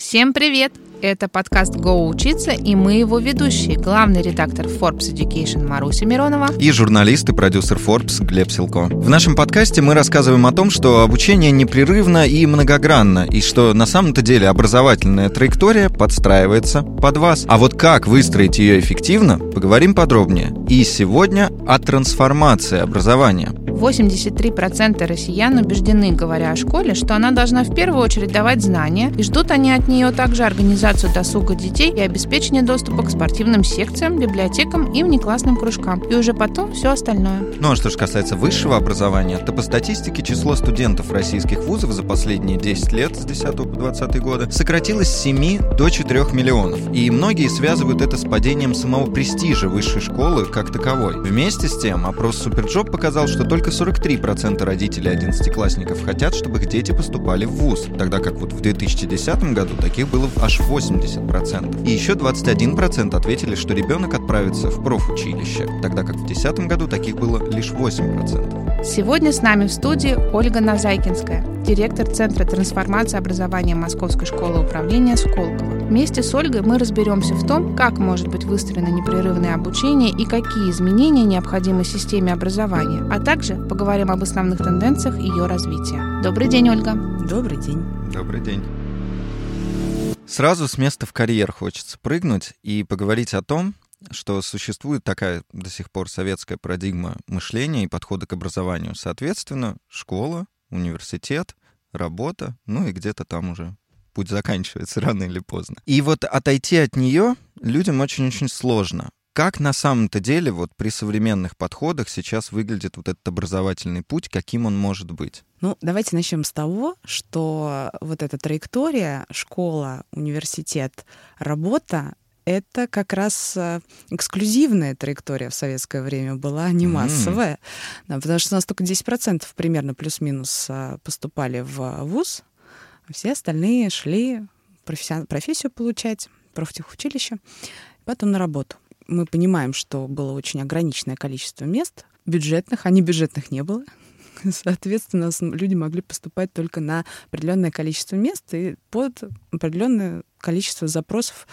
Всем привет! Это подкаст «Го учиться» и мы его ведущие, главный редактор Forbes Education Маруся Миронова и журналист и продюсер Forbes Глеб Силко. В нашем подкасте мы рассказываем о том, что обучение непрерывно и многогранно, и что на самом-то деле образовательная траектория подстраивается под вас. А вот как выстроить ее эффективно, поговорим подробнее. И сегодня о трансформации образования. 83% россиян убеждены, говоря о школе, что она должна в первую очередь давать знания, и ждут они от нее также организацию досуга детей и обеспечение доступа к спортивным секциям, библиотекам и внеклассным кружкам, и уже потом все остальное. Ну а что же касается высшего образования, то по статистике число студентов российских вузов за последние 10 лет, с 10 по 20 годы, сократилось с 7 до 4 миллионов. И многие связывают это с падением самого престижа высшей школы как таковой. Вместе с тем, опрос SuperJob показал, что только только 43% родителей одиннадцатиклассников хотят, чтобы их дети поступали в ВУЗ, тогда как вот в 2010 году таких было аж 80%. И еще 21% ответили, что ребенок отправится в профучилище, тогда как в 2010 году таких было лишь 8%. Сегодня с нами в студии Ольга Назайкинская, директор Центра трансформации образования Московской школы управления Сколково. Вместе с Ольгой мы разберемся в том, как может быть выстроено непрерывное обучение и какие изменения необходимы системе образования, а также поговорим об основных тенденциях ее развития. Добрый день, Ольга. Добрый день. Добрый день. Сразу с места в карьер хочется прыгнуть и поговорить о том, что существует такая до сих пор советская парадигма мышления и подхода к образованию. Соответственно, школа, университет, работа, ну и где-то там уже путь заканчивается рано или поздно. И вот отойти от нее людям очень-очень сложно. Как на самом-то деле вот при современных подходах сейчас выглядит вот этот образовательный путь, каким он может быть? Ну, давайте начнем с того, что вот эта траектория школа, университет, работа это как раз э, эксклюзивная траектория в советское время была, а не массовая. Mm. Да, потому что у нас только 10% примерно плюс-минус э, поступали в ВУЗ, а все остальные шли профессию получать, профтехучилище, потом на работу мы понимаем, что было очень ограниченное количество мест бюджетных, а не бюджетных не было. Соответственно, люди могли поступать только на определенное количество мест и под определенное количество запросов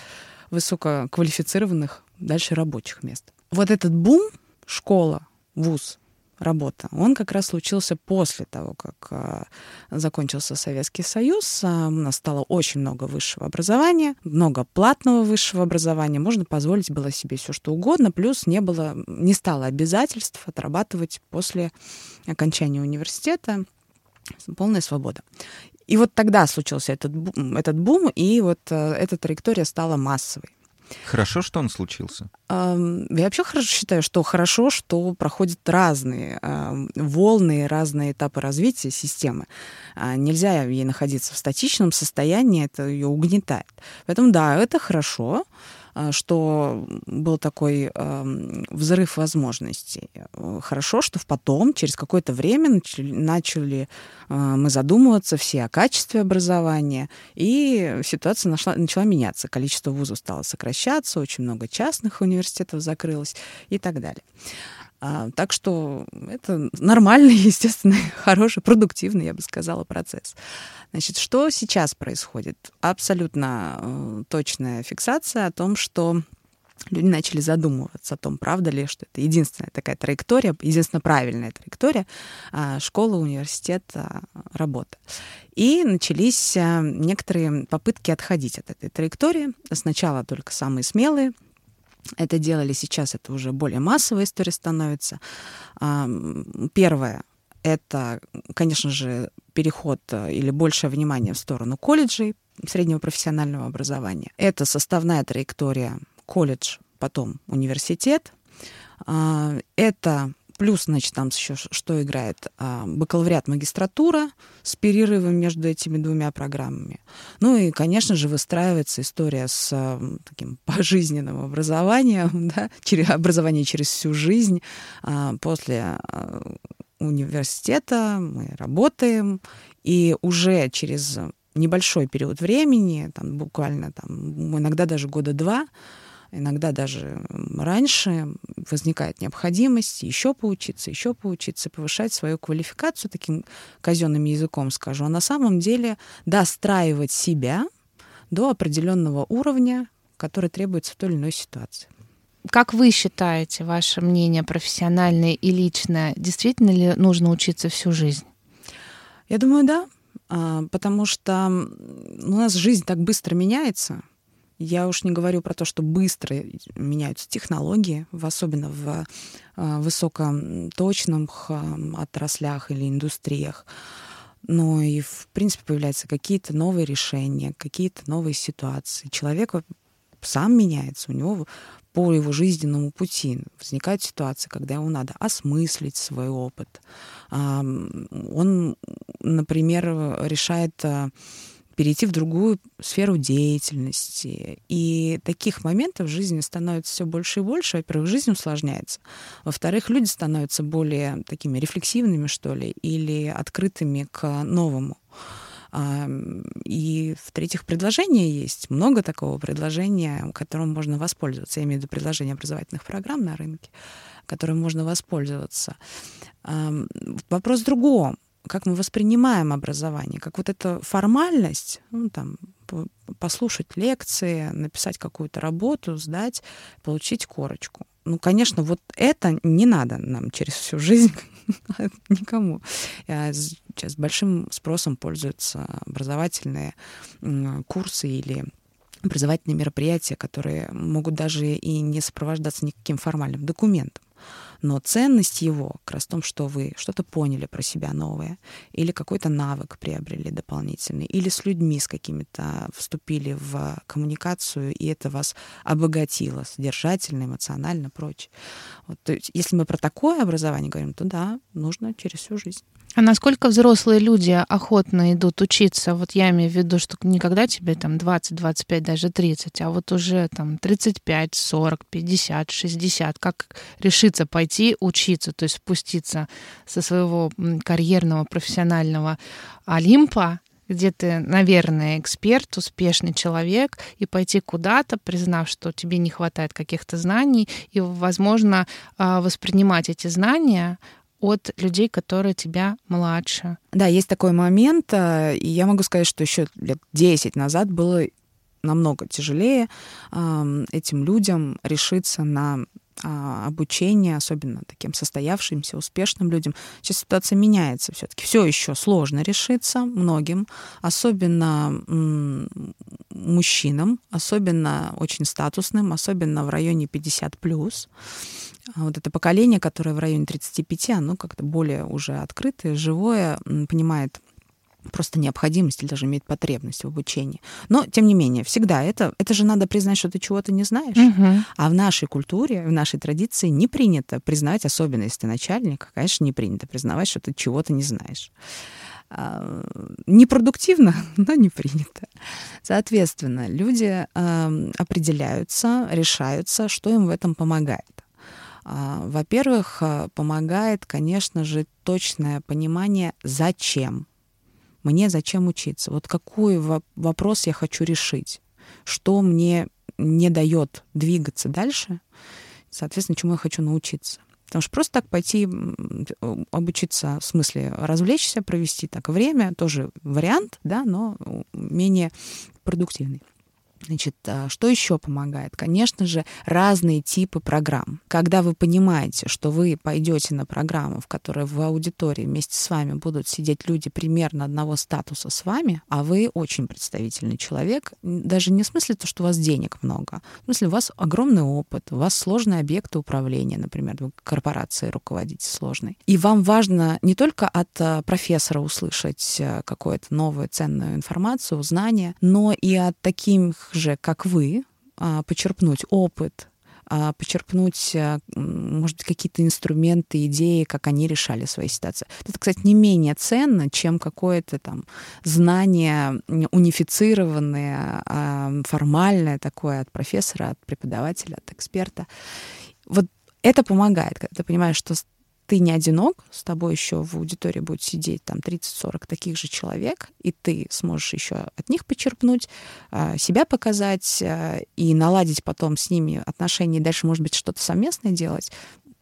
высококвалифицированных дальше рабочих мест. Вот этот бум школа, вуз, работа. Он как раз случился после того, как э, закончился Советский Союз. Э, у нас стало очень много высшего образования, много платного высшего образования. Можно позволить было себе все что угодно. Плюс не было, не стало обязательств отрабатывать после окончания университета. Полная свобода. И вот тогда случился этот бум, этот бум и вот э, эта траектория стала массовой. Хорошо, что он случился. Я вообще хорошо считаю, что хорошо, что проходят разные волны, разные этапы развития системы. А, нельзя ей находиться в статичном состоянии, это ее угнетает. Поэтому да, это хорошо. А, что был такой взрыв возможностей. Хорошо, что потом, через какое-то время, начали, начали мы задумываться все о качестве образования, и ситуация нашла, начала меняться. Количество вузов стало сокращаться, очень много частных университетов закрылось и так далее. А, так что это нормальный, естественный, хороший, продуктивный, я бы сказала, процесс. Значит, что сейчас происходит? Абсолютно э, точная фиксация о том, что люди начали задумываться о том, правда ли, что это единственная такая траектория, единственная правильная траектория а, школа, университет, а, работа. И начались а, некоторые попытки отходить от этой траектории. Сначала только самые смелые, это делали сейчас, это уже более массовая история становится. Первое — это, конечно же, переход э, или большее внимание в сторону колледжей, среднего профессионального образования. Это составная траектория колледж, потом университет. А, это Плюс, значит, там еще что играет? А, бакалавриат, магистратура с перерывом между этими двумя программами. Ну и, конечно же, выстраивается история с а, таким пожизненным образованием, да, образование через всю жизнь. А, после университета мы работаем, и уже через небольшой период времени, там, буквально там, иногда даже года два, иногда даже раньше возникает необходимость еще поучиться, еще поучиться, повышать свою квалификацию, таким казенным языком скажу, а на самом деле достраивать себя, до определенного уровня, который требуется в той или иной ситуации. Как вы считаете, ваше мнение профессиональное и личное, действительно ли нужно учиться всю жизнь? Я думаю, да, а, потому что у нас жизнь так быстро меняется. Я уж не говорю про то, что быстро меняются технологии, особенно в а, высокоточных отраслях или индустриях. Но и, в принципе, появляются какие-то новые решения, какие-то новые ситуации. Человек сам меняется, у него по его жизненному пути возникает ситуация, когда ему надо осмыслить свой опыт. Он, например, решает а, перейти в другую сферу деятельности. И таких моментов в жизни становится все больше и больше. Во-первых, жизнь усложняется. Во-вторых, люди становятся более такими рефлексивными, что ли, или открытыми к новому. И в-третьих, предложения есть. Много такого предложения, которым можно воспользоваться. Я имею в виду предложения образовательных программ на рынке, которым можно воспользоваться. Вопрос в другом. Как мы воспринимаем образование? Как вот эта формальность, ну, там, послушать лекции, написать какую-то работу, сдать, получить корочку. Ну, конечно, вот это не надо нам через всю жизнь никому. Сейчас большим спросом пользуются образовательные курсы или образовательные мероприятия, которые могут даже и не сопровождаться никаким формальным документом. Но ценность его как раз в том, что вы что-то поняли про себя новое, или какой-то навык приобрели дополнительный, или с людьми с какими-то вступили в коммуникацию, и это вас обогатило содержательно, эмоционально, прочее. Вот, то есть, если мы про такое образование говорим, то да, нужно через всю жизнь. А насколько взрослые люди охотно идут учиться? Вот я имею в виду, что никогда тебе там 20, 25, даже 30, а вот уже там 35, 40, 50, 60, как решиться пойти учиться, то есть спуститься со своего карьерного, профессионального Олимпа, где ты, наверное, эксперт, успешный человек, и пойти куда-то, признав, что тебе не хватает каких-то знаний, и, возможно, а, воспринимать эти знания от людей, которые тебя младше. Да, есть такой момент, э, и я могу сказать, что еще лет 10 назад было намного тяжелее этим людям решиться на а, обучение, особенно таким состоявшимся, успешным людям. Сейчас ситуация меняется все-таки. Все еще сложно решиться многим, особенно мужчинам, особенно очень статусным, особенно в районе 50 плюс. А вот это поколение, которое в районе 35, оно как-то более уже открытое, живое, понимает просто необходимость или даже имеет потребность в обучении. Но, тем не менее, всегда это, это же надо признать, что ты чего-то не знаешь. Угу. А в нашей культуре, в нашей традиции не принято признать, особенно если ты начальник, конечно, не принято признавать, что ты чего-то не знаешь. А, непродуктивно, но не принято. Соответственно, люди э, определяются, решаются, что им в этом помогает. А, во-первых, помогает, конечно же, точное понимание, зачем. Мне зачем учиться? Вот какой вопрос я хочу решить? Что мне не дает двигаться дальше? Соответственно, чему я хочу научиться? Потому что просто так пойти обучиться, в смысле развлечься, провести так время, тоже вариант, да, но менее продуктивный. Значит, а, что еще помогает? Конечно же, разные типы программ. Когда вы понимаете, что вы пойдете на программу, в которой в аудитории вместе с вами будут сидеть люди примерно одного статуса с вами, а вы очень представительный человек, даже не в смысле то, что у вас денег много, в смысле у вас огромный опыт, у вас сложные объекты управления, например, вы корпорацией руководите сложной. И вам важно не только от а, профессора услышать а, какую-то новую ценную информацию, знания, но и от таких же, как вы, а, почерпнуть опыт, а, почерпнуть, а, может быть, какие-то инструменты, идеи, как они решали свои ситуации. Это, кстати, не менее ценно, чем какое-то там знание унифицированное, формальное такое от профессора, от преподавателя, от эксперта. Вот это помогает, когда ты понимаешь, что ты не одинок, с тобой еще в аудитории будет сидеть там 30-40 таких же человек, и ты сможешь еще от них почерпнуть, а, себя показать а, и наладить потом с ними отношения, и дальше, может быть, что-то совместное делать.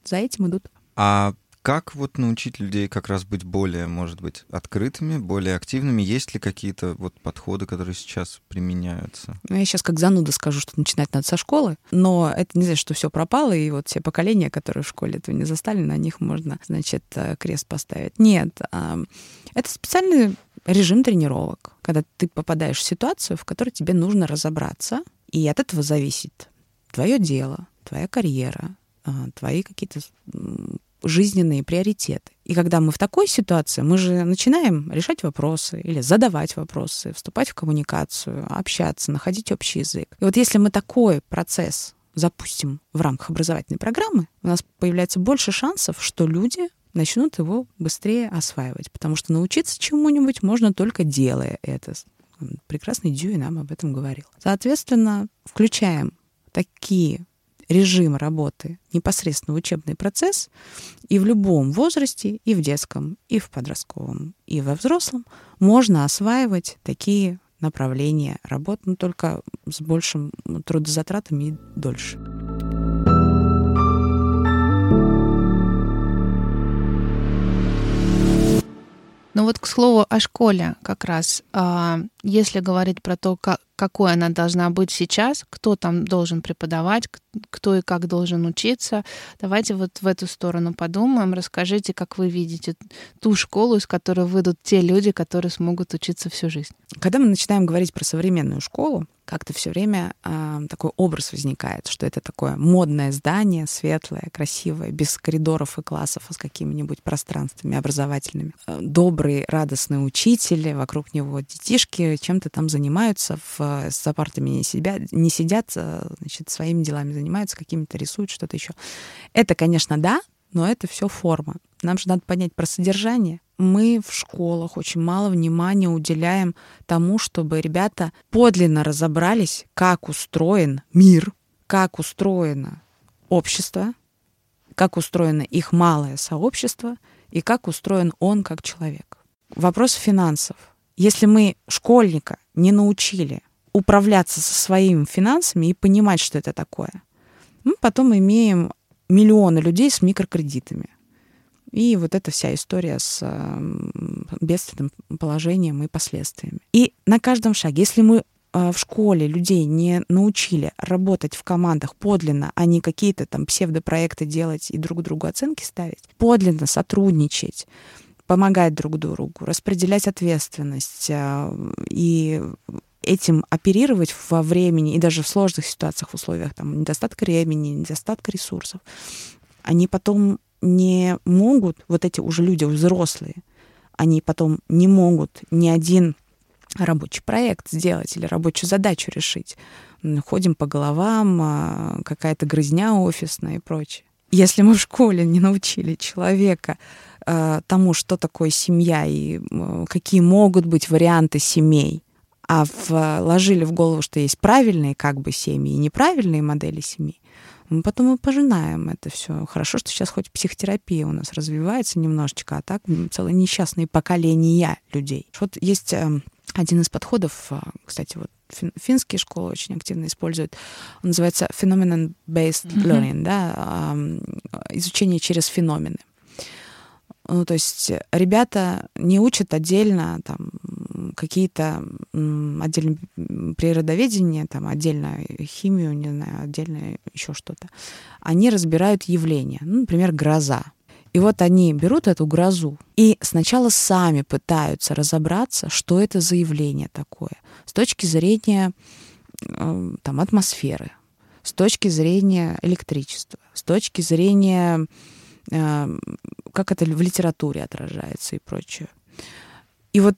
За этим идут. А как вот научить людей как раз быть более, может быть, открытыми, более активными? Есть ли какие-то вот подходы, которые сейчас применяются? Ну, я сейчас как зануда скажу, что начинать надо со школы, но это не значит, что все пропало, и вот все поколения, которые в школе этого не застали, на них можно, значит, э, крест поставить. Нет, это специальный режим тренировок, когда ты попадаешь в ситуацию, в которой тебе нужно разобраться, и от этого зависит твое дело, твоя карьера, а, твои какие-то жизненные приоритеты. И когда мы в такой ситуации, мы же начинаем решать вопросы или задавать вопросы, вступать в коммуникацию, общаться, находить общий язык. И вот если мы такой процесс запустим в рамках образовательной программы, у нас появляется больше шансов, что люди начнут его быстрее осваивать, потому что научиться чему-нибудь можно только делая это. Прекрасный Дьюи нам об этом говорил. Соответственно, включаем такие режимы работы непосредственно в учебный процесс, и в любом возрасте, и в детском, и в подростковом, и во взрослом можно осваивать такие направления работ, но только с большим трудозатратами и дольше. Ну вот, к слову, о школе как раз. А, если говорить про то, как, какой она должна быть сейчас, кто там должен преподавать, кто и как должен учиться, давайте вот в эту сторону подумаем. Расскажите, как вы видите ту школу, из которой выйдут те люди, которые смогут учиться всю жизнь. Когда мы начинаем говорить про современную школу, как-то все время э, такой образ возникает, что это такое модное здание, светлое, красивое, без коридоров и классов, а с какими-нибудь пространствами образовательными. Э, добрый, радостный учитель, вокруг него детишки чем-то там занимаются, в, с партами не, себя, не сидят, значит, своими делами занимаются, какими-то рисуют, что-то еще. Это, конечно, да, но это все форма. Нам же надо понять про содержание, мы в школах очень мало внимания уделяем тому, чтобы ребята подлинно разобрались, как устроен мир, как устроено общество, как устроено их малое сообщество и как устроен он как человек. Вопрос финансов. Если мы школьника не научили управляться со своими финансами и понимать, что это такое, мы потом имеем миллионы людей с микрокредитами. И вот эта вся история с бедственным положением и последствиями. И на каждом шаге, если мы а, в школе людей не научили работать в командах подлинно, а не какие-то там псевдопроекты делать и друг другу оценки ставить, подлинно сотрудничать, помогать друг другу, распределять ответственность а, и этим оперировать во времени и даже в сложных ситуациях, в условиях там, недостатка времени, недостатка ресурсов, они потом не могут, вот эти уже люди взрослые, они потом не могут ни один рабочий проект сделать или рабочую задачу решить. Ходим по головам, а, какая-то грызня офисная и прочее. Если мы в школе не научили человека а, тому, что такое семья и какие могут быть варианты семей, а вложили в голову, что есть правильные как бы семьи и неправильные модели семей, мы потом и пожинаем это все. Хорошо, что сейчас хоть психотерапия у нас развивается немножечко, а так целое несчастные поколения людей. Вот есть эм, один из подходов, э, кстати, вот финские школы очень активно используют, он называется phenomenon-based learning, mm-hmm. да, изучение через феномены. Ну, то есть ребята не учат отдельно там какие-то отдельно природоведение, там отдельно химию, не знаю, отдельно еще что-то. Они разбирают явления. Ну, например, гроза. И вот они берут эту грозу и сначала сами пытаются разобраться, что это за явление такое с точки зрения э, там, атмосферы, с точки зрения электричества, с точки зрения Эм, как это в литературе отражается и прочее. И вот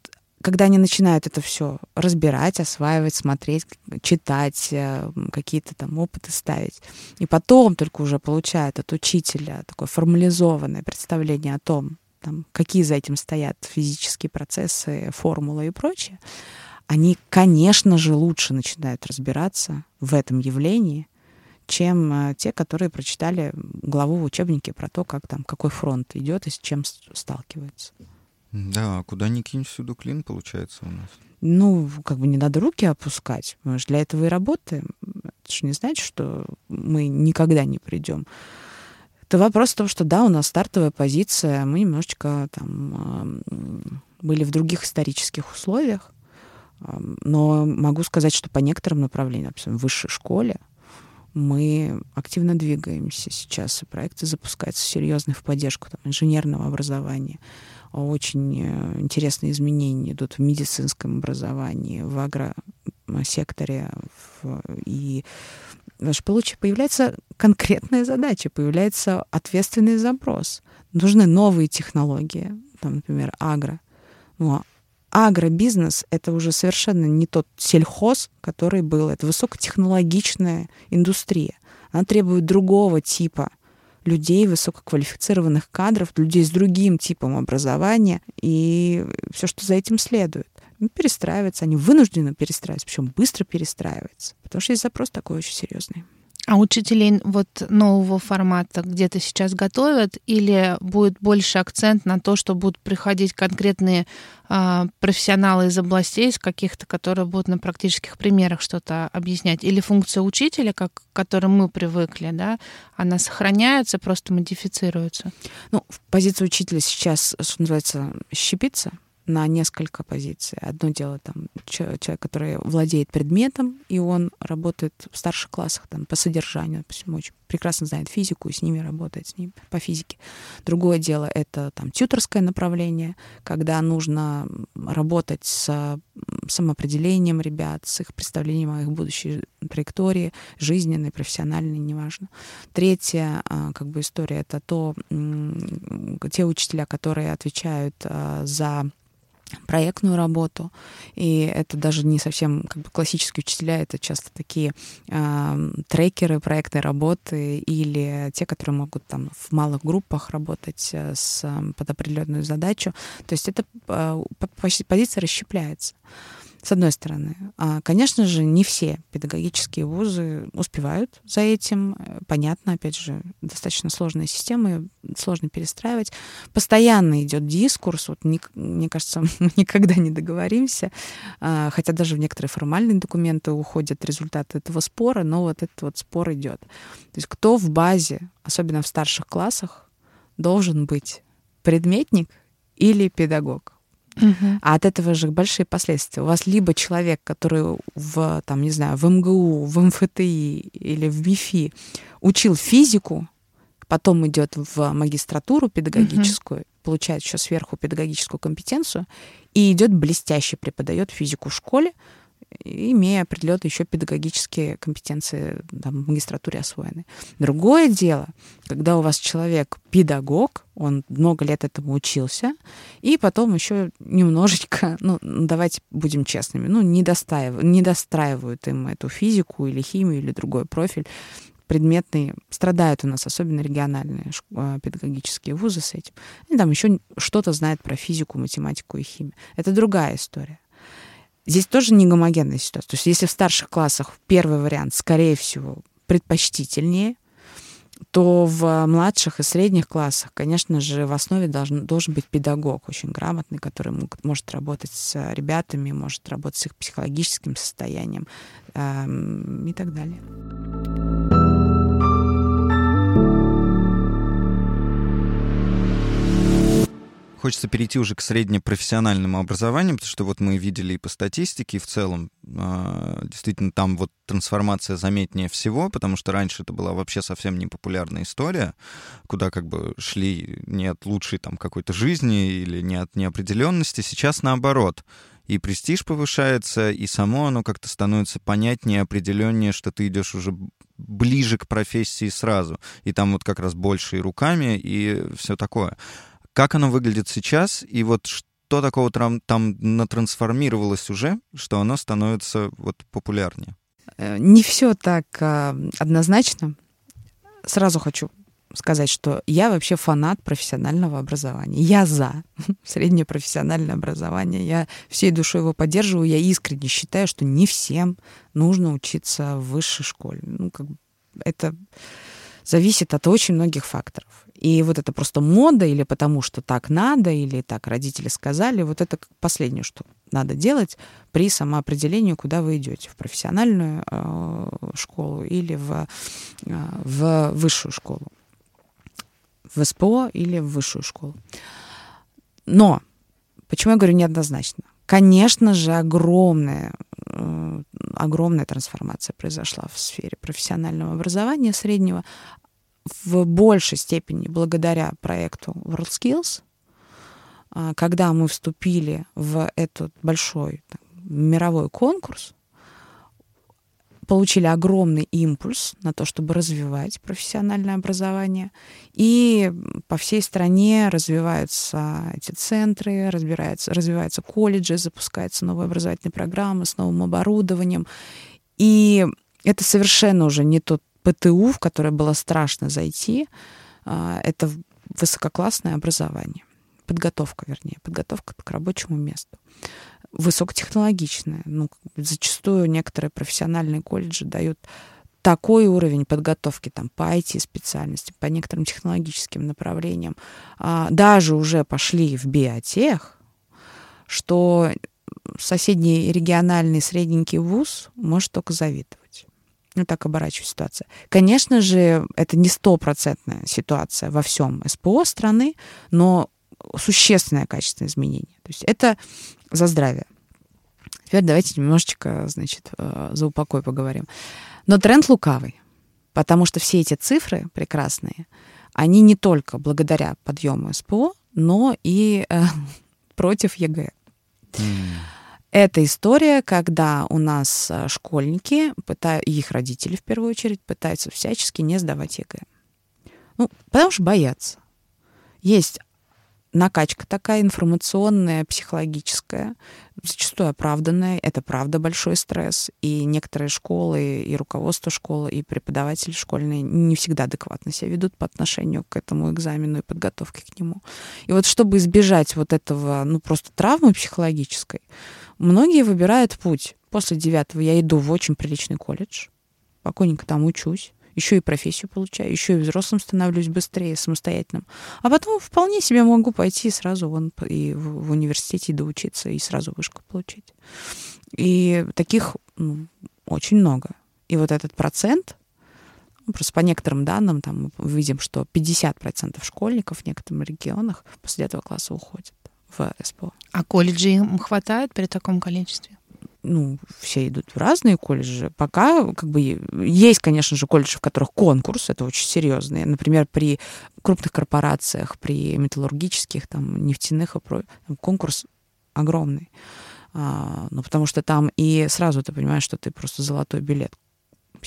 когда они начинают это все разбирать, осваивать, смотреть, читать, э, какие-то там опыты ставить, и потом только уже получают от учителя такое формализованное представление о том, там, какие за этим стоят физические процессы, формулы и прочее, они, конечно же, лучше начинают разбираться в этом явлении, чем э, те, которые прочитали главу в учебнике про то, как там, какой фронт идет и с чем сталкивается. Да, куда ни кинь, всюду клин получается у нас. Ну, как бы не надо руки опускать. Мы же для этого и работаем. Это же не значит, что мы никогда не придем Это вопрос в том, что да, у нас стартовая позиция, мы немножечко там были в других исторических условиях, но могу сказать, что по некоторым направлениям, например, в высшей школе, мы активно двигаемся сейчас, и проекты запускаются серьезные в поддержку там, инженерного образования. Очень э, интересные изменения идут в медицинском образовании, в агросекторе. В, и появляется конкретная задача, появляется ответственный запрос. Нужны новые технологии, там, например, агро. Ну, агробизнес — это уже совершенно не тот сельхоз, который был. Это высокотехнологичная индустрия. Она требует другого типа людей, высококвалифицированных кадров, людей с другим типом образования и все, что за этим следует. Ну, перестраиваться, они вынуждены перестраиваться, причем быстро перестраиваться, потому что есть запрос такой очень серьезный. А учителей вот нового формата где-то сейчас готовят или будет больше акцент на то, что будут приходить конкретные э, профессионалы из областей, из каких-то, которые будут на практических примерах что-то объяснять? Или функция учителя, как, к которой мы привыкли, да, она сохраняется, просто модифицируется? Ну, позиция учителя сейчас, что называется, щепится, на несколько позиций. Одно дело там человек, который владеет предметом, и он работает в старших классах там, по содержанию, допустим, очень прекрасно знает физику и с ними работает, с ними по физике. Другое дело — это там тьюторское направление, когда нужно работать с самоопределением ребят, с их представлением о их будущей траектории, жизненной, профессиональной, неважно. Третья а, как бы история — это то, те учителя, которые отвечают а, за проектную работу. И это даже не совсем как бы классические учителя, это часто такие э, трекеры проектной работы или те, которые могут там в малых группах работать э, с, под определенную задачу. То есть эта э, позиция расщепляется с одной стороны. А, конечно же, не все педагогические вузы успевают за этим. Понятно, опять же, достаточно сложные системы, сложно перестраивать. Постоянно идет дискурс. Вот, мне кажется, мы никогда не договоримся, а, хотя даже в некоторые формальные документы уходят результаты этого спора, но вот этот вот спор идет. То есть кто в базе, особенно в старших классах, должен быть предметник или педагог? Угу. А от этого же большие последствия. У вас либо человек, который в, там, не знаю, в МГУ, в МФТИ или в МИФИ учил физику, потом идет в магистратуру педагогическую, угу. получает еще сверху педагогическую компетенцию и идет блестяще преподает физику в школе, имея определенные еще педагогические компетенции там, в магистратуре освоены. Другое дело, когда у вас человек педагог, он много лет этому учился, и потом еще немножечко, ну, давайте будем честными, ну, не, достаивают, не достраивают им эту физику или химию или другой профиль, предметный страдают у нас, особенно региональные а, педагогические вузы с этим. И там еще что-то знают про физику, математику и химию. Это другая история. Здесь тоже не гомогенная ситуация. То есть если в старших классах первый вариант, скорее всего, предпочтительнее, то в младших и средних классах, конечно же, в основе должен, должен быть педагог очень грамотный, который может работать с ребятами, может работать с их психологическим состоянием э, и так далее. Хочется перейти уже к среднепрофессиональному образованию, потому что вот мы видели и по статистике, и в целом а, действительно там вот трансформация заметнее всего, потому что раньше это была вообще совсем непопулярная история, куда как бы шли не от лучшей там какой-то жизни или не от неопределенности. Сейчас наоборот и престиж повышается, и само оно как-то становится понятнее, определеннее, что ты идешь уже ближе к профессии сразу. И там вот как раз больше и руками, и все такое. Как оно выглядит сейчас, и вот что такого там, там натрансформировалось уже, что оно становится вот популярнее? Э, не все так а, однозначно. Сразу хочу сказать, что я вообще фанат профессионального образования. Я за среднее профессиональное образование. Я всей душой его поддерживаю. Я искренне считаю, что не всем нужно учиться в высшей школе. Ну, как бы это зависит от очень многих факторов. И вот это просто мода или потому, что так надо, или так родители сказали, вот это последнее, что надо делать при самоопределении, куда вы идете, в профессиональную э, школу или в, э, в высшую школу. в СПО или в высшую школу. Но, почему я говорю неоднозначно? Конечно же, огромная, э, огромная трансформация произошла в сфере профессионального образования среднего, в большей степени благодаря проекту WorldSkills, а, когда мы вступили в этот большой там, мировой конкурс, получили огромный импульс на то, чтобы развивать профессиональное образование. И по всей стране развиваются эти центры, разбираются, развиваются колледжи, запускаются новые образовательные программы с новым оборудованием. И это совершенно уже не тот ПТУ, в которое было страшно зайти. А, это высококлассное образование. Подготовка, вернее, подготовка к рабочему месту высокотехнологичная. Ну, зачастую некоторые профессиональные колледжи дают такой уровень подготовки там, по IT-специальности, по некоторым технологическим направлениям, а, даже уже пошли в биотех, что соседний региональный средненький вуз может только завидовать. Ну, так оборачивается ситуация. Конечно же, это не стопроцентная ситуация во всем СПО страны, но существенное качественное изменение. То есть это за здравие. Теперь давайте немножечко, значит, э, за упокой поговорим. Но тренд лукавый, потому что все эти цифры прекрасные, они не только благодаря подъему СПО, но и э, против ЕГЭ. Mm. Это история, когда у нас э, школьники, их родители в первую очередь, пытаются всячески не сдавать ЕГЭ. Ну, потому что боятся. Есть накачка такая информационная, психологическая, зачастую оправданная. Это правда большой стресс. И некоторые школы, и руководство школы, и преподаватели школьные не всегда адекватно себя ведут по отношению к этому экзамену и подготовке к нему. И вот чтобы избежать вот этого, ну, просто травмы психологической, многие выбирают путь. После девятого я иду в очень приличный колледж, спокойненько там учусь, еще и профессию получаю, еще и взрослым становлюсь быстрее, самостоятельным. А потом вполне себе могу пойти сразу вон и в, университете доучиться, и сразу вышку получить. И таких ну, очень много. И вот этот процент, ну, просто по некоторым данным, там мы видим, что 50% школьников в некоторых регионах после этого класса уходят в СПО. А колледжи им хватает при таком количестве? ну, все идут в разные колледжи. Пока, как бы, есть, конечно же, колледжи, в которых конкурс, это очень серьезные. Например, при крупных корпорациях, при металлургических, там, нефтяных и про... конкурс огромный. А, ну, потому что там и сразу ты понимаешь, что ты просто золотой билет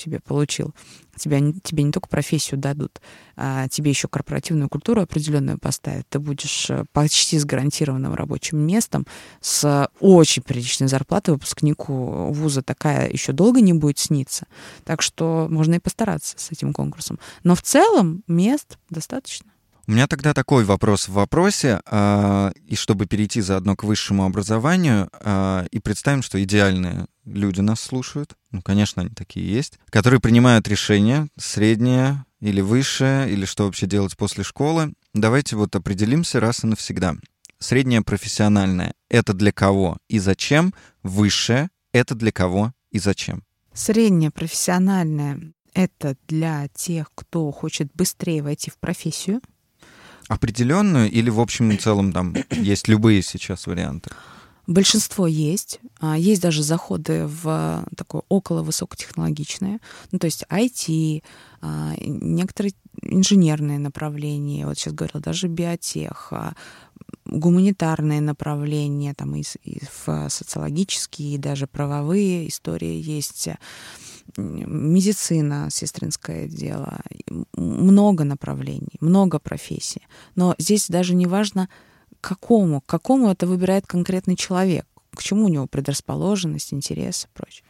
себе получил. Тебя, тебе не только профессию дадут, а тебе еще корпоративную культуру определенную поставят. Ты будешь э, почти с гарантированным рабочим местом, с очень приличной зарплатой выпускнику вуза такая еще долго не будет сниться. Так что можно и постараться с этим конкурсом. Но в целом мест достаточно. У меня тогда такой вопрос в вопросе, э, и чтобы перейти заодно к высшему образованию, э, и представим, что идеальные люди нас слушают, ну, конечно, они такие есть, которые принимают решения, среднее или высшее, или что вообще делать после школы. Давайте вот определимся раз и навсегда. Среднее профессиональное — это для кого и зачем? Высшее — это для кого и зачем? Среднее профессиональное — это для тех, кто хочет быстрее войти в профессию. Определенную или в общем и целом там есть любые сейчас варианты? Большинство есть. А, есть даже заходы в такое около высокотехнологичное. Ну, то есть IT, а, некоторые инженерные направления, вот сейчас говорила, даже биотех, гуманитарные направления, там и, и в социологические, и даже правовые истории есть, медицина, сестринское дело, много направлений, много профессий. Но здесь даже не важно, какому, какому это выбирает конкретный человек, к чему у него предрасположенность, интерес и прочее.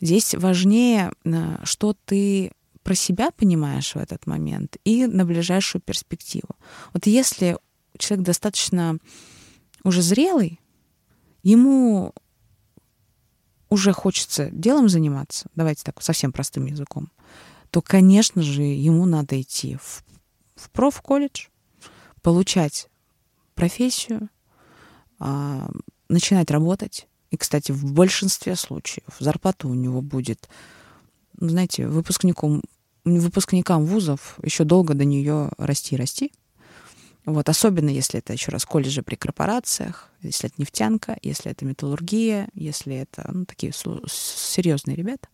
Здесь важнее, э, что ты про себя понимаешь в этот момент и на ближайшую перспективу. Вот если человек достаточно уже зрелый, ему уже хочется делом заниматься, давайте так совсем простым языком, то, конечно же, ему надо идти в, в профколледж, получать профессию, а, начинать работать. И, кстати, в большинстве случаев зарплата у него будет, ну, знаете, выпускником, выпускникам вузов еще долго до нее расти расти. Вот, особенно если это еще раз колледжи при корпорациях, если это нефтянка, если это металлургия, если это ну, такие серьезные ребята,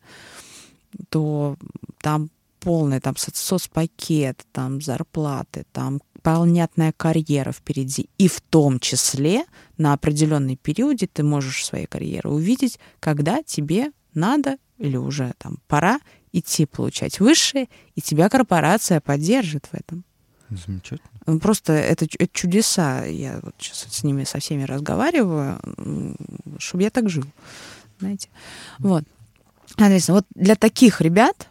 то там полный там соцпакет, там зарплаты, там понятная карьера впереди. И в том числе на определенный периоде ты можешь своей карьеры увидеть, когда тебе надо или уже там пора идти получать высшее, и тебя корпорация поддержит в этом. Замечательно. Ну, просто это, это чудеса. Я вот сейчас с ними со всеми разговариваю, чтобы я так жил. Знаете? Вот. Соответственно, вот для таких ребят,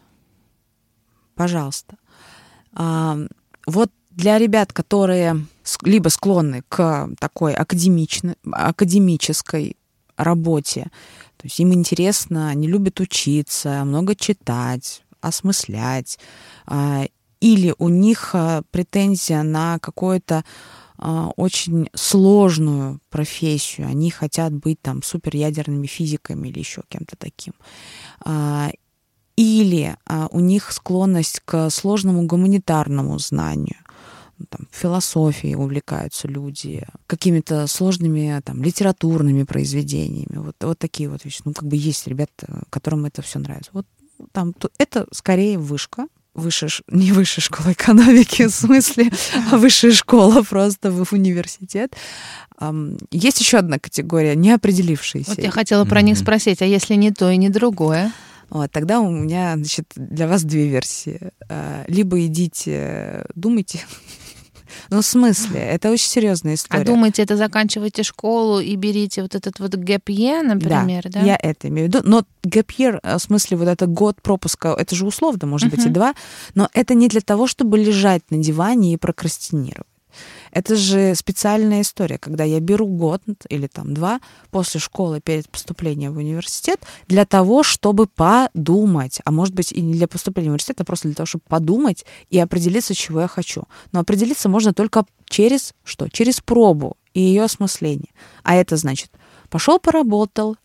пожалуйста, а, вот для ребят, которые либо склонны к такой академической работе, то есть им интересно, они любят учиться, много читать, осмыслять, а, или у них а, претензия на какое-то а, очень сложную профессию, они хотят быть там суперядерными физиками или еще кем-то таким. Или у них склонность к сложному гуманитарному знанию ну, там, философией увлекаются люди, какими-то сложными там, литературными произведениями. Вот, вот такие вот вещи. Ну, как бы есть ребята, которым это все нравится. Вот там то, это скорее вышка, высшая, не высшая школа экономики, в смысле, а высшая школа просто в университет. Есть еще одна категория, неопределившаяся. Вот я хотела про них спросить, а если не то и не другое? Вот, тогда у меня, значит, для вас две версии. А, либо идите, думайте, ну, в смысле? Это очень серьезная история. А думаете, это заканчивайте школу и берите вот этот вот year, например, да? да? я это имею в виду. Но year, э, в смысле, вот этот год пропуска, это же условно, может uh-huh. быть, и два, но это не для того, чтобы лежать на диване и прокрастинировать. Это же специальная история, когда я беру год или там два после школы перед поступлением в университет для того, чтобы подумать. А может быть и не для поступления в университет, а просто для того, чтобы подумать и определиться, чего я хочу. Но определиться можно только через что? Через пробу и ее осмысление. А это значит, пошел поработал,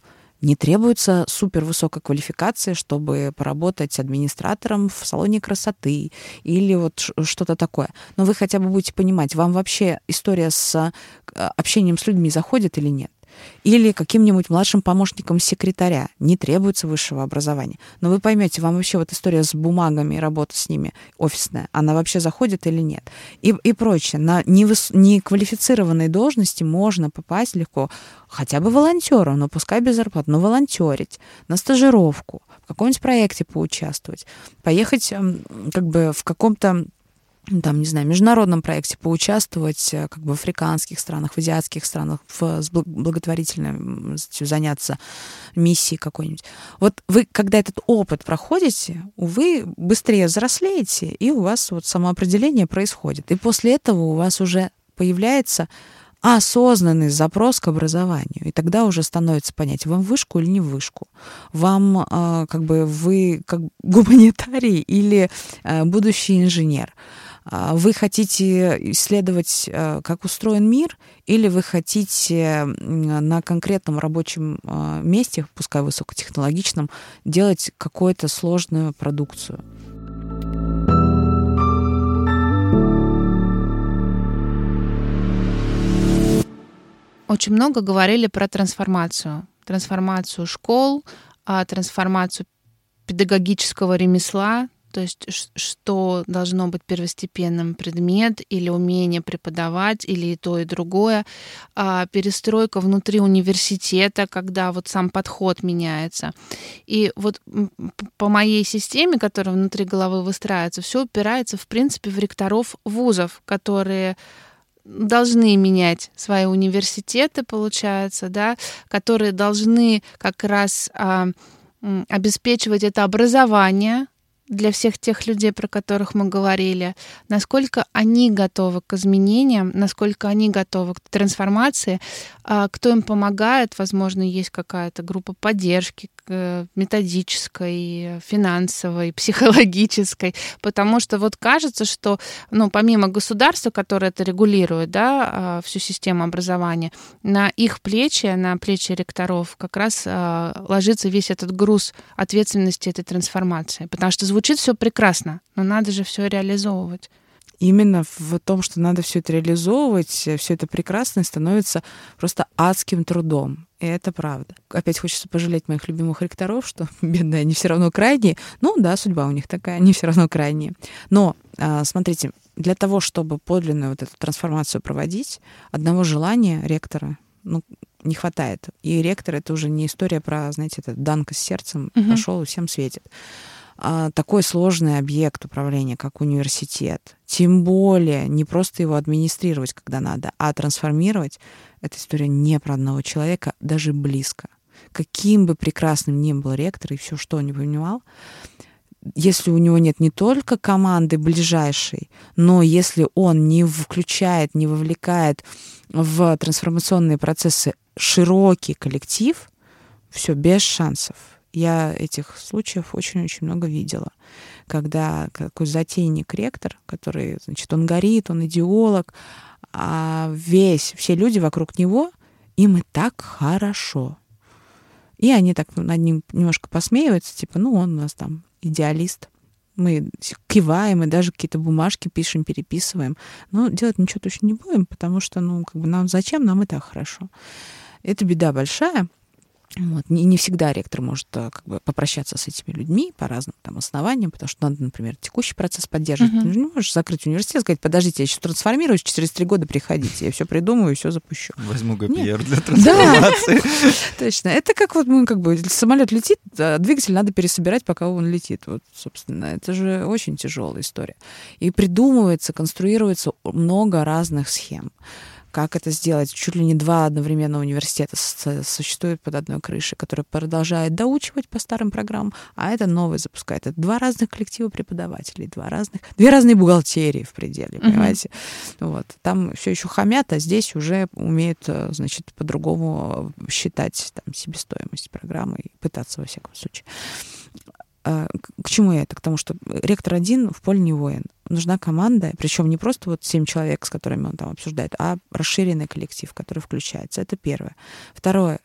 не требуется супер высокой квалификации, чтобы поработать администратором в салоне красоты или вот что-то такое. Но вы хотя бы будете понимать, вам вообще история с э, общением с людьми заходит или нет или каким-нибудь младшим помощником секретаря. Не требуется высшего образования. Но вы поймете, вам вообще вот история с бумагами и работа с ними офисная, она вообще заходит или нет. И, и прочее. На невыс... неквалифицированной должности можно попасть легко хотя бы волонтером, но пускай без зарплаты, но волонтерить, на стажировку, в каком-нибудь проекте поучаствовать, поехать как бы в каком-то там, не знаю, международном проекте поучаствовать, э, как бы в африканских странах, в азиатских странах, в, с благотворительным заняться миссией какой-нибудь. Вот вы, когда этот опыт проходите, вы быстрее взрослеете, и у вас вот самоопределение происходит. И после этого у вас уже появляется осознанный запрос к образованию. И тогда уже становится понять, вам вышку или не вышку. Вам э, как бы вы как гуманитарий или э, будущий инженер. А, вы хотите исследовать, э, как устроен мир, или вы хотите на конкретном рабочем а, месте, пускай высокотехнологичном, делать какую-то сложную продукцию? Очень много говорили про трансформацию. Трансформацию школ, а, трансформацию педагогического ремесла, то есть что должно быть первостепенным предмет или умение преподавать, или и то, и другое. А перестройка внутри университета, когда вот сам подход меняется. И вот по моей системе, которая внутри головы выстраивается, все упирается, в принципе, в ректоров вузов, которые должны менять свои университеты, получается, да, которые должны как раз а, обеспечивать это образование, для всех тех людей, про которых мы говорили, насколько они готовы к изменениям, насколько они готовы к трансформации, кто им помогает, возможно, есть какая-то группа поддержки э, методической, финансовой, психологической, потому что вот кажется, что, ну, помимо государства, которое это регулирует, да, а, всю систему образования, на их плечи, на плечи ректоров как раз а, ложится весь этот груз ответственности этой трансформации, потому что звучит все прекрасно, но надо же все реализовывать. Именно в том, что надо все это реализовывать, все это прекрасно, становится просто адским трудом. И это правда. Опять хочется пожалеть моих любимых ректоров, что бедные, они все равно крайние. Ну да, судьба у них такая, они все равно крайние. Но, а, смотрите, для того, чтобы подлинную вот эту трансформацию проводить, одного желания ректора ну, не хватает. И ректор это уже не история про, знаете, этот данка с сердцем угу. пошел и всем светит. А, такой сложный объект управления, как университет, тем более не просто его администрировать, когда надо, а трансформировать, эта история не про одного человека, даже близко. Каким бы прекрасным ни был ректор и все, что он не понимал, если у него нет не только команды ближайшей, но если он не включает, не вовлекает в трансформационные процессы широкий коллектив, все без шансов. Я этих случаев очень-очень много видела, когда какой затейник ректор, который, значит, он горит, он идеолог, а весь, все люди вокруг него, им и так хорошо. И они так над ним немножко посмеиваются, типа, ну, он у нас там идеалист. Мы киваем и даже какие-то бумажки пишем, переписываем. Но делать ничего точно не будем, потому что, ну, как бы нам зачем, нам и так хорошо. Это беда большая. Вот. Не, не всегда ректор может э, как бы попрощаться с этими людьми по разным там основаниям, потому что надо, например, текущий процесс поддерживать. Uh-huh. Ты же не можешь закрыть университет, сказать, подождите, я сейчас трансформируюсь, через три года приходите, я все придумаю и все запущу. Возьму ГПР для трансформации. Точно. Это как вот мы как бы самолет летит, а двигатель надо пересобирать, пока он летит. Вот, собственно, это же очень тяжелая история. И придумывается, конструируется много разных схем как это сделать. Чуть ли не два одновременно университета существуют под одной крышей, которые продолжают доучивать по старым программам, а это новый запускает. Это два разных коллектива преподавателей, два разных, две разные бухгалтерии в пределе, понимаете? Uh-huh. Вот. Там все еще хамят, а здесь уже умеют, э, значит, по-другому считать там, себестоимость программы и пытаться, во всяком случае. А, к чему я это? К тому, что ректор один в поле не воин. Нужна команда, причем не просто вот семь человек, с которыми он там обсуждает, а расширенный коллектив, который включается. Это первое. Второе.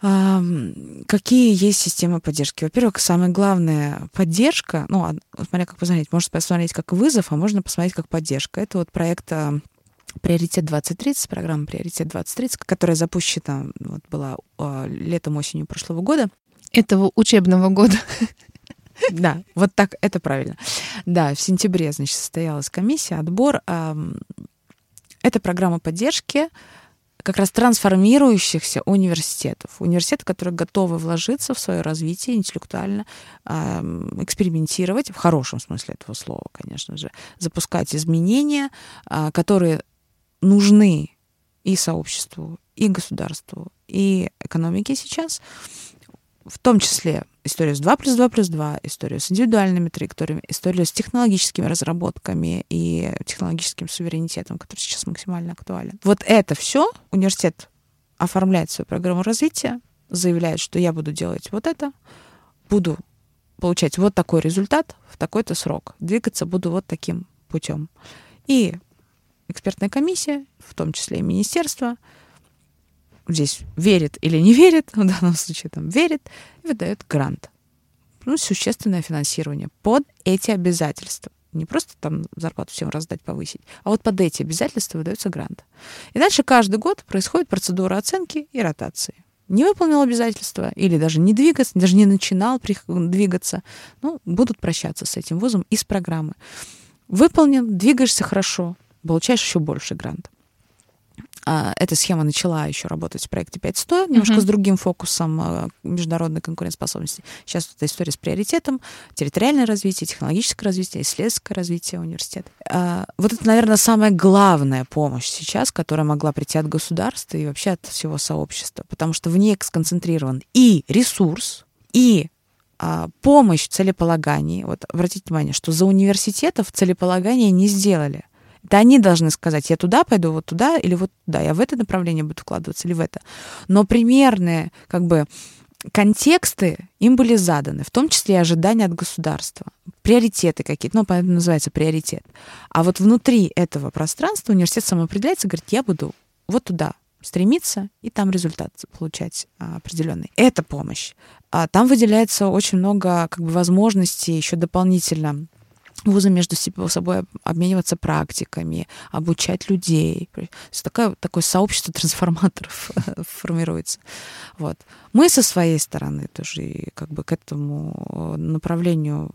Какие есть системы поддержки? Во-первых, самая главная поддержка, ну, смотря как посмотреть, можно посмотреть как вызов, а можно посмотреть как поддержка. Это вот проект а, Приоритет 2030, программа Приоритет 2030, которая запущена вот, была а, летом, осенью прошлого года этого учебного года. Да, вот так, это правильно. Да, в сентябре, значит, состоялась комиссия, отбор. Это программа поддержки как раз трансформирующихся университетов. Университеты, которые готовы вложиться в свое развитие интеллектуально, экспериментировать, в хорошем смысле этого слова, конечно же, запускать изменения, а, которые нужны и сообществу, и государству, и экономике сейчас в том числе историю с 2 плюс 2 плюс 2, историю с индивидуальными траекториями, историю с технологическими разработками и технологическим суверенитетом, который сейчас максимально актуален. Вот это все университет оформляет свою программу развития, заявляет, что я буду делать вот это, буду получать вот такой результат в такой-то срок, двигаться буду вот таким путем. И экспертная комиссия, в том числе и министерство, здесь верит или не верит, в данном случае там верит, и выдает грант. Ну, существенное финансирование под эти обязательства. Не просто там зарплату всем раздать, повысить, а вот под эти обязательства выдается грант. И дальше каждый год происходит процедура оценки и ротации. Не выполнил обязательства или даже не двигаться, даже не начинал двигаться, ну, будут прощаться с этим вузом из программы. Выполнил, двигаешься хорошо, получаешь еще больше гранта. А, эта схема начала еще работать в проекте 500, немножко uh-huh. с другим фокусом а, международной конкурентоспособности. Сейчас эта история с приоритетом, территориальное развитие, технологическое развитие, исследовательское развитие университета. А, вот это, наверное, самая главная помощь сейчас, которая могла прийти от государства и вообще от всего сообщества, потому что в ней сконцентрирован и ресурс, и помощь в целеполагании. Вот обратите внимание, что за университетов целеполагание не сделали. Это они должны сказать, я туда пойду, вот туда или вот туда, я в это направление буду вкладываться или в это. Но примерные, как бы, контексты им были заданы, в том числе и ожидания от государства, приоритеты какие-то, ну, поэтому называется приоритет. А вот внутри этого пространства университет самоопределяется, говорит, я буду вот туда стремиться и там результат получать а, определенный. Это помощь. А там выделяется очень много как бы возможностей еще дополнительно вузы между собой обмениваться практиками, обучать людей. Такое, такое сообщество трансформаторов формируется. Вот. Мы со своей стороны тоже как бы к этому направлению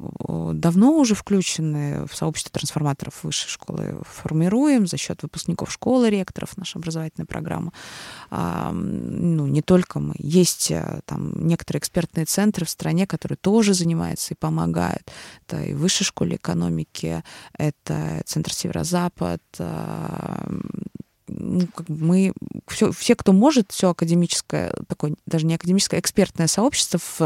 давно уже включены в сообщество трансформаторов высшей школы формируем за счет выпускников школы, ректоров, наша образовательная программа. А, ну, не только мы. Есть э, там некоторые экспертные центры в стране, которые тоже занимаются и помогают. Это и в высшей школе экономики, это Центр Северо-Запад, а, ну, как бы мы все, все, кто может, все академическое, такое даже не академическое, экспертное сообщество в,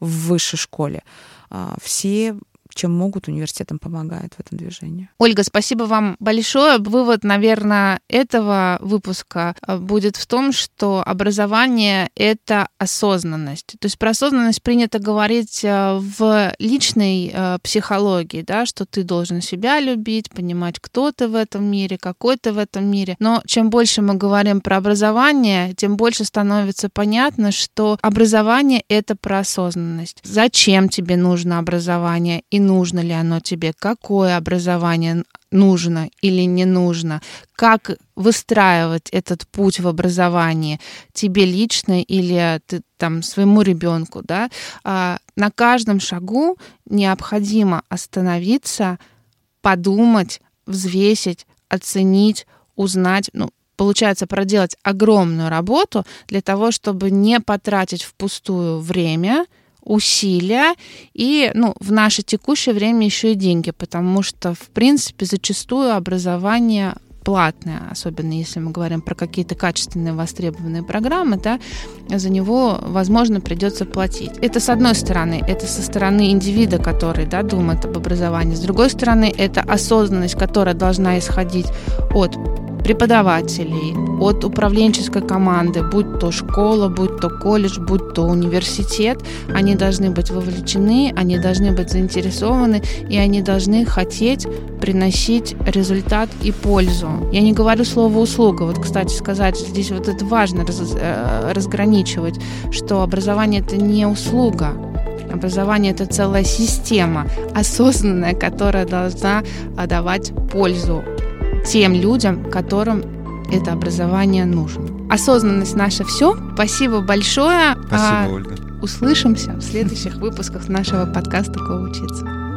в высшей школе, а, все чем могут, университетам помогают в этом движении. Ольга, спасибо вам большое. Вывод, наверное, этого выпуска э, будет в том, что образование — это осознанность. То есть про осознанность принято говорить э, в личной э, психологии, да, что ты должен себя любить, понимать, кто ты в этом мире, какой ты в этом мире. Но чем больше мы говорим про образование, тем больше становится понятно, что образование — это про осознанность. Зачем тебе нужно образование и нужно ли оно тебе, какое образование нужно или не нужно, как выстраивать этот путь в образовании тебе лично или ты, там своему ребенку, да, а, на каждом шагу необходимо остановиться, подумать, взвесить, оценить, узнать, ну, получается проделать огромную работу для того, чтобы не потратить впустую время, усилия и ну, в наше текущее время еще и деньги, потому что, в принципе, зачастую образование платное, особенно если мы говорим про какие-то качественные востребованные программы, да, за него, возможно, придется платить. Это с одной стороны, это со стороны индивида, который да, думает об образовании. С другой стороны, это осознанность, которая должна исходить от преподавателей, от управленческой команды, будь то школа, будь то колледж, будь то университет, они должны быть вовлечены, они должны быть заинтересованы, и они должны хотеть приносить результат и пользу. Я не говорю слово услуга. Вот, кстати, сказать, здесь вот это важно раз, э, разграничивать, что образование это не услуга, Образование — это целая система, осознанная, которая должна давать пользу тем людям, которым это образование нужно. Осознанность наша все. Спасибо большое. Спасибо, а, Ольга. Услышимся в следующих выпусках нашего подкаста «Го учиться».